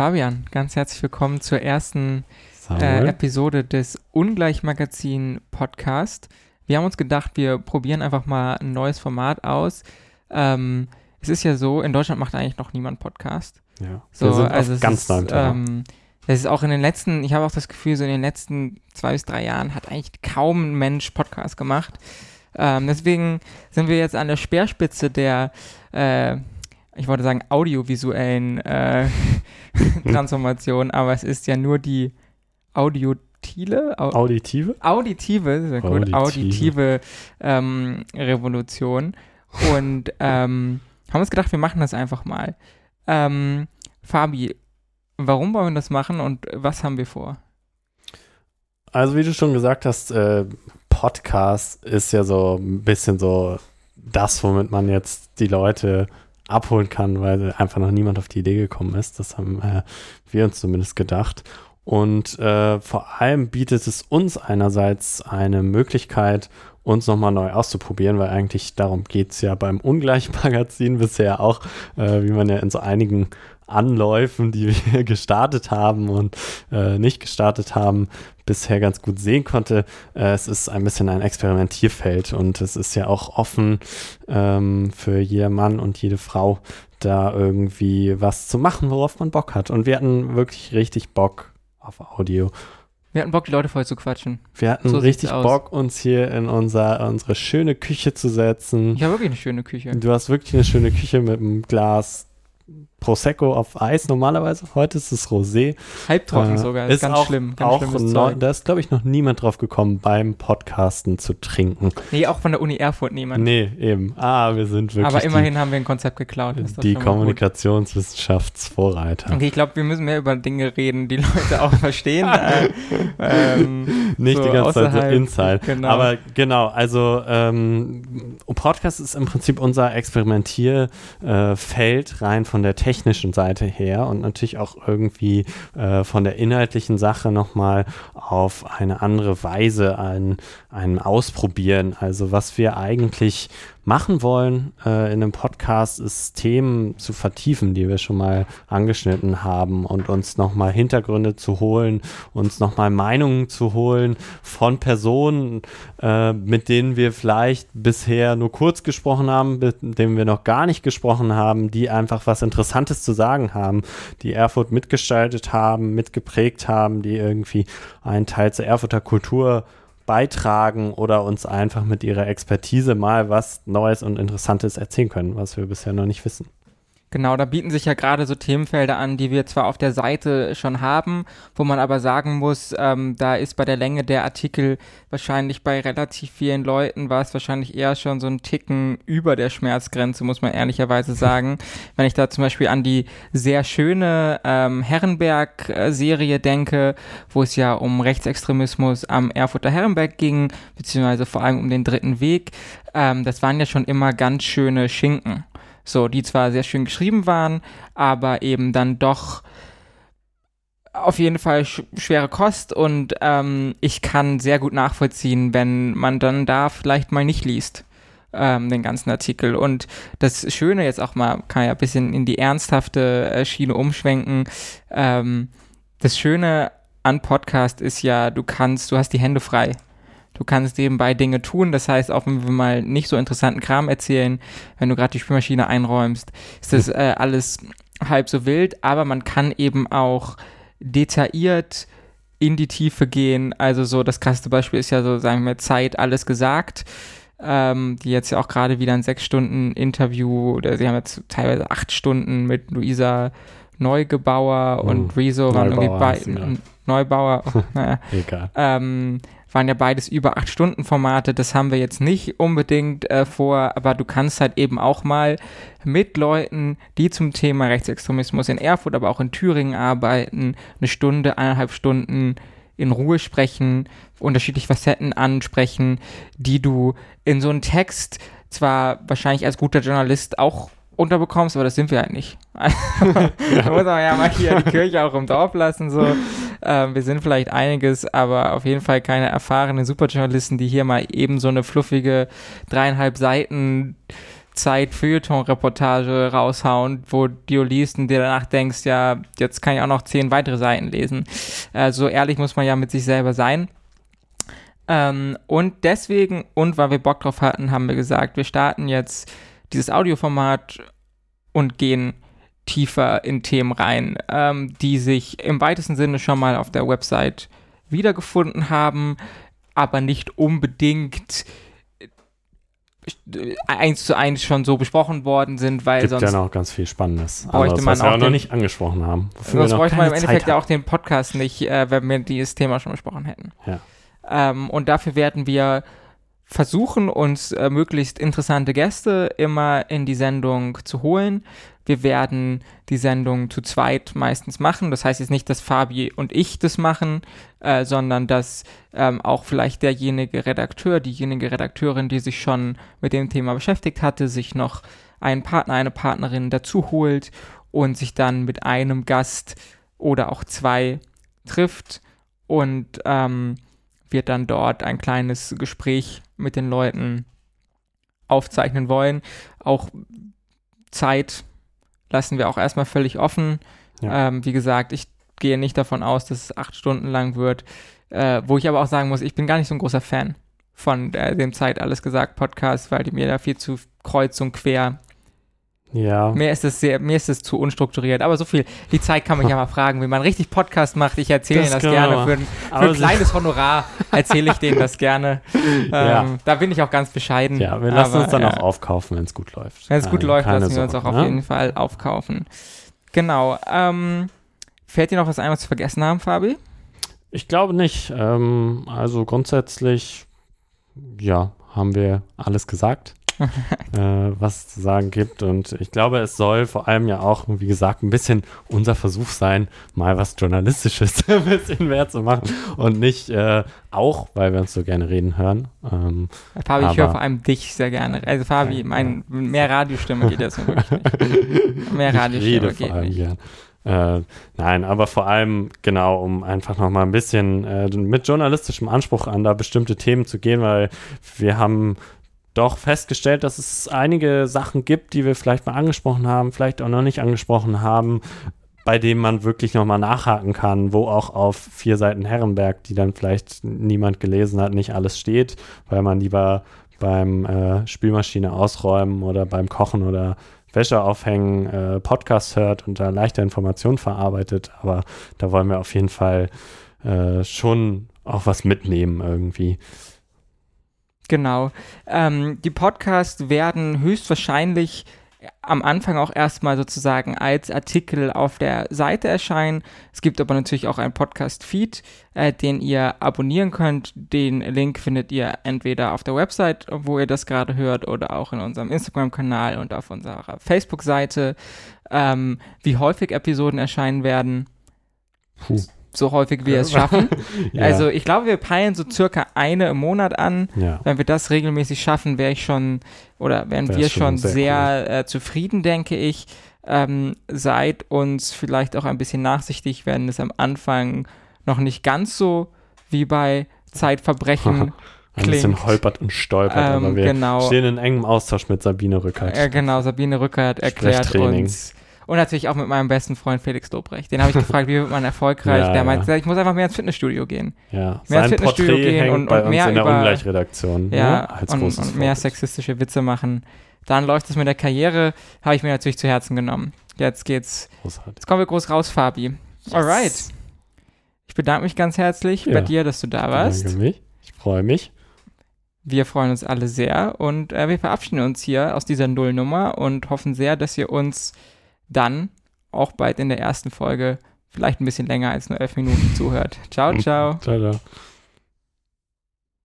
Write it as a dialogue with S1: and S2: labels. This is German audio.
S1: Fabian, ganz herzlich willkommen zur ersten äh, Episode des Ungleichmagazin Podcast. Wir haben uns gedacht, wir probieren einfach mal ein neues Format aus. Ähm, es ist ja so, in Deutschland macht eigentlich noch niemand Podcast.
S2: Ja,
S1: so,
S2: wir sind
S1: also
S2: ganz
S1: ist, ähm, es ist auch in den letzten, ich habe auch das Gefühl, so in den letzten zwei bis drei Jahren hat eigentlich kaum ein Mensch Podcast gemacht. Ähm, deswegen sind wir jetzt an der Speerspitze der, äh, ich wollte sagen, audiovisuellen äh, Transformation, aber es ist ja nur die Audiotile, Au
S2: Auditive?
S1: auditive, sehr gut,
S2: Auditive.
S1: auditive ähm, Revolution. Und ähm, haben uns gedacht, wir machen das einfach mal. Ähm, Fabi, warum wollen wir das machen und was haben wir vor?
S2: Also wie du schon gesagt hast, äh, Podcast ist ja so ein bisschen so das, womit man jetzt die Leute abholen kann, weil einfach noch niemand auf die Idee gekommen ist. Das haben äh, wir uns zumindest gedacht. Und äh, vor allem bietet es uns einerseits eine Möglichkeit, uns nochmal neu auszuprobieren, weil eigentlich darum geht es ja beim Ungleichmagazin bisher auch, äh, wie man ja in so einigen Anläufen, die wir gestartet haben und äh, nicht gestartet haben, bisher ganz gut sehen konnte. Äh, es ist ein bisschen ein Experimentierfeld und es ist ja auch offen ähm, für jeder Mann und jede Frau, da irgendwie was zu machen, worauf man Bock hat. Und wir hatten wirklich richtig Bock auf Audio.
S1: Wir hatten Bock, die Leute voll zu quatschen.
S2: Wir hatten
S1: So
S2: richtig. Bock, uns hier in unser, unsere schöne Küche zu setzen.
S1: Ich habe wirklich eine schöne Küche.
S2: Du hast wirklich eine schöne Küche mit einem Glas Prosecco auf Eis normalerweise. Heute ist es Rosé.
S1: Halbtrocken
S2: Äh,
S1: sogar.
S2: ist
S1: ganz
S2: auch,
S1: schlimm. Ganz
S2: auch
S1: Zeug.
S2: da ist, glaube ich, noch niemand drauf gekommen, beim Podcasten zu trinken.
S1: Nee, auch von der Uni Erfurt niemand.
S2: Nee, eben. Ah, wir sind wirklich
S1: Aber immerhin haben wir ein Konzept geklaut.
S2: die, die. Kommunikationswissenschaftsvorreiter.
S1: Okay, ich glaube, wir müssen mehr über Dinge reden, die Leute auch verstehen. äh, ähm,
S2: Nicht
S1: so
S2: die ganze Zeit so Inside.
S1: genau.
S2: Aber genau, also ähm, Podcast ist im Prinzip unser Experimentierfeld äh, rein von der technischen Seite her und natürlich auch irgendwie äh, von der inhaltlichen Sache nochmal auf eine andere Weise ein, ein Ausprobieren. Also was wir eigentlich machen wollen äh, in einem Podcast ist Themen zu vertiefen, die wir schon mal angeschnitten haben und uns nochmal Hintergründe zu holen, uns nochmal Meinungen zu holen von Personen, äh, mit denen wir vielleicht bisher nur kurz gesprochen haben, mit denen wir noch gar nicht gesprochen haben, die einfach was Interessantes zu sagen haben, die Erfurt mitgestaltet haben, mitgeprägt haben, die irgendwie einen Teil zur Erfurter Kultur beitragen oder uns einfach mit ihrer Expertise mal was Neues und Interessantes erzählen können, was wir bisher noch nicht wissen.
S1: Genau, da bieten sich ja gerade so Themenfelder an, die wir zwar auf der Seite schon haben, wo man aber sagen muss, ähm, da ist bei der Länge der Artikel wahrscheinlich bei relativ vielen Leuten war es wahrscheinlich eher schon so ein Ticken über der Schmerzgrenze, muss man ehrlicherweise sagen. Wenn ich da zum Beispiel an die sehr schöne ähm, Herrenberg-Serie denke, wo es ja um Rechtsextremismus am Erfurter Herrenberg ging, beziehungsweise vor allem um den dritten Weg, ähm, das waren ja schon immer ganz schöne Schinken. So, die zwar sehr schön geschrieben waren, aber eben dann doch auf jeden Fall sch schwere Kost und ähm, ich kann sehr gut nachvollziehen, wenn man dann da vielleicht mal nicht liest, ähm, den ganzen Artikel. Und das Schöne jetzt auch mal, kann ja ein bisschen in die ernsthafte äh, Schiene umschwenken. Ähm, das Schöne an Podcast ist ja, du kannst, du hast die Hände frei. Du kannst nebenbei Dinge tun. Das heißt, auch wenn wir mal nicht so interessanten Kram erzählen, wenn du gerade die Spülmaschine einräumst, ist das äh, alles halb so wild. Aber man kann eben auch detailliert in die Tiefe gehen. Also so das krasseste Beispiel ist ja so, sagen wir, Zeit, alles gesagt. Ähm, die jetzt ja auch gerade wieder ein sechs Stunden Interview, oder sie haben jetzt teilweise acht Stunden mit Luisa Neugebauer und
S2: Hm,
S1: Rezo waren irgendwie
S2: Neubauer
S1: bei
S2: ja.
S1: Neubauer, oh, naja,
S2: Egal.
S1: ähm, waren ja beides über acht Stunden Formate. Das haben wir jetzt nicht unbedingt äh, vor, aber du kannst halt eben auch mal mit Leuten, die zum Thema Rechtsextremismus in Erfurt, aber auch in Thüringen arbeiten, eine Stunde, eineinhalb Stunden in Ruhe sprechen, unterschiedliche Facetten ansprechen, die du in so einem Text zwar wahrscheinlich als guter Journalist auch unterbekommst, aber das sind wir halt nicht. da muss man ja mal hier die Kirche auch im Dorf lassen. So. Ähm, wir sind vielleicht einiges, aber auf jeden Fall keine erfahrenen Superjournalisten, die hier mal eben so eine fluffige dreieinhalb Seiten Zeit-Feuilleton-Reportage raushauen, wo du liest und dir danach denkst, ja, jetzt kann ich auch noch zehn weitere Seiten lesen. Äh, so ehrlich muss man ja mit sich selber sein. Ähm, und deswegen, und weil wir Bock drauf hatten, haben wir gesagt, wir starten jetzt dieses Audioformat und gehen tiefer in Themen rein, ähm, die sich im weitesten Sinne schon mal auf der Website wiedergefunden haben, aber nicht unbedingt äh, eins zu eins schon so besprochen worden sind, weil
S2: Gibt
S1: sonst
S2: ja noch ganz viel Spannendes.
S1: bräuchte
S2: anderes,
S1: man
S2: was wir
S1: auch
S2: auch noch
S1: den-
S2: nicht angesprochen haben.
S1: sonst bräuchte man im Endeffekt ja auch den Podcast nicht, äh, wenn wir dieses Thema schon besprochen hätten.
S2: Ja.
S1: Ähm, und dafür werden wir versuchen, uns äh, möglichst interessante Gäste immer in die Sendung zu holen. Wir werden die Sendung zu zweit meistens machen. Das heißt jetzt nicht, dass Fabi und ich das machen, äh, sondern dass ähm, auch vielleicht derjenige Redakteur, diejenige Redakteurin, die sich schon mit dem Thema beschäftigt hatte, sich noch einen Partner, eine Partnerin dazu holt und sich dann mit einem Gast oder auch zwei trifft und ähm, wir dann dort ein kleines Gespräch mit den Leuten aufzeichnen wollen. Auch Zeit lassen wir auch erstmal völlig offen.
S2: Ja.
S1: Ähm, wie gesagt, ich gehe nicht davon aus, dass es acht Stunden lang wird. Äh, wo ich aber auch sagen muss, ich bin gar nicht so ein großer Fan von äh, dem Zeit alles gesagt Podcast, weil die mir da viel zu kreuz und quer.
S2: Ja.
S1: Mir ist es sehr, mir ist es zu unstrukturiert. Aber so viel, die Zeit kann man ja mal fragen, wie man richtig Podcast macht. Ich erzähle
S2: Das
S1: Ihnen das gerne für ein, für ein kleines Honorar erzähle ich denen das gerne. Ähm,
S2: Ja.
S1: Da bin ich auch ganz bescheiden.
S2: Ja, wir lassen
S1: Aber,
S2: uns dann
S1: ja.
S2: auch aufkaufen, wenn es gut läuft.
S1: Wenn es gut läuft, lassen wir uns auch
S2: Sorgen,
S1: auf
S2: ne?
S1: jeden Fall aufkaufen. Genau. Ähm, fällt dir noch was ein, was wir vergessen haben, Fabi?
S2: Ich glaube nicht. Ähm, also grundsätzlich, ja, haben wir alles gesagt, äh, was es zu sagen gibt. Und ich glaube, es soll vor allem ja auch, wie gesagt, ein bisschen unser Versuch sein, mal was Journalistisches ein bisschen mehr zu machen. Und nicht äh, auch, weil wir uns so gerne reden hören. Ähm,
S1: Fabi, ich höre vor allem dich sehr gerne. Also Fabi, mein, mehr Radiostimme geht das wirklich nicht. Mehr Radiostimme
S2: rede vor
S1: geht
S2: allem
S1: nicht.
S2: gern. Äh, nein, aber vor allem genau, um einfach noch mal ein bisschen äh, mit journalistischem Anspruch an da bestimmte Themen zu gehen, weil wir haben doch festgestellt, dass es einige Sachen gibt, die wir vielleicht mal angesprochen haben, vielleicht auch noch nicht angesprochen haben, bei denen man wirklich noch mal nachhaken kann, wo auch auf vier Seiten Herrenberg, die dann vielleicht niemand gelesen hat, nicht alles steht, weil man lieber beim äh, Spülmaschine ausräumen oder beim Kochen oder Wäsche aufhängen, äh, Podcast hört und da leichte Informationen verarbeitet. Aber da wollen wir auf jeden Fall äh, schon auch was mitnehmen irgendwie.
S1: Genau. Ähm, die Podcasts werden höchstwahrscheinlich am Anfang auch erstmal sozusagen als Artikel auf der Seite erscheinen. Es gibt aber natürlich auch einen Podcast-Feed, äh, den ihr abonnieren könnt. Den Link findet ihr entweder auf der Website, wo ihr das gerade hört, oder auch in unserem Instagram-Kanal und auf unserer Facebook-Seite. Ähm, wie häufig Episoden erscheinen werden,
S2: Puh.
S1: So häufig wir es schaffen.
S2: Ja,
S1: Also ich glaube, wir peilen so circa eine im Monat an.
S2: ja.
S1: Wenn wir das regelmäßig schaffen, wäre ich schon, oder wären
S2: Wär's
S1: wir
S2: schon
S1: schon
S2: sehr
S1: sehr, äh, zufrieden, denke ich. Ähm, seid uns vielleicht auch ein bisschen nachsichtig, wenn es am Anfang noch nicht ganz so wie bei Zeitverbrechen
S2: ein bisschen
S1: klingt.
S2: holpert und stolpert,
S1: Ähm,
S2: aber wir
S1: genau.
S2: stehen in engem Austausch mit Sabine Rückert.
S1: Äh, genau, Sabine Rückert erklärt uns. Und natürlich auch mit meinem besten Freund Felix Lobrecht. Den habe ich gefragt, wie wird man erfolgreich?
S2: Ja,
S1: Der meint,
S2: ja.
S1: ich muss einfach mehr ins Fitnessstudio gehen.
S2: ja.
S1: Mehr ins
S2: Sein
S1: Fitnessstudio
S2: Porträt
S1: gehen und-
S2: bei
S1: und mehr
S2: in der
S1: über-
S2: Ungleichredaktion.
S1: Ja,
S2: ne? Als
S1: und, und mehr
S2: Vorbild.
S1: sexistische Witze machen. Dann läuft es mit der Karriere, habe ich mir natürlich zu Herzen genommen. Jetzt geht's,
S2: Großartig.
S1: jetzt kommen wir groß raus, Fabi. Alright. Ich bedanke mich ganz herzlich bei
S2: Ja.
S1: dir, dass du da
S2: Danke
S1: warst.
S2: mich. Ich freue mich.
S1: Wir freuen uns alle sehr und äh, wir verabschieden uns hier aus dieser Nullnummer und hoffen sehr, dass ihr uns dann auch bald in der ersten Folge vielleicht ein bisschen länger als nur elf Minuten zuhört. Ciao, ciao.
S2: Ciao, ciao.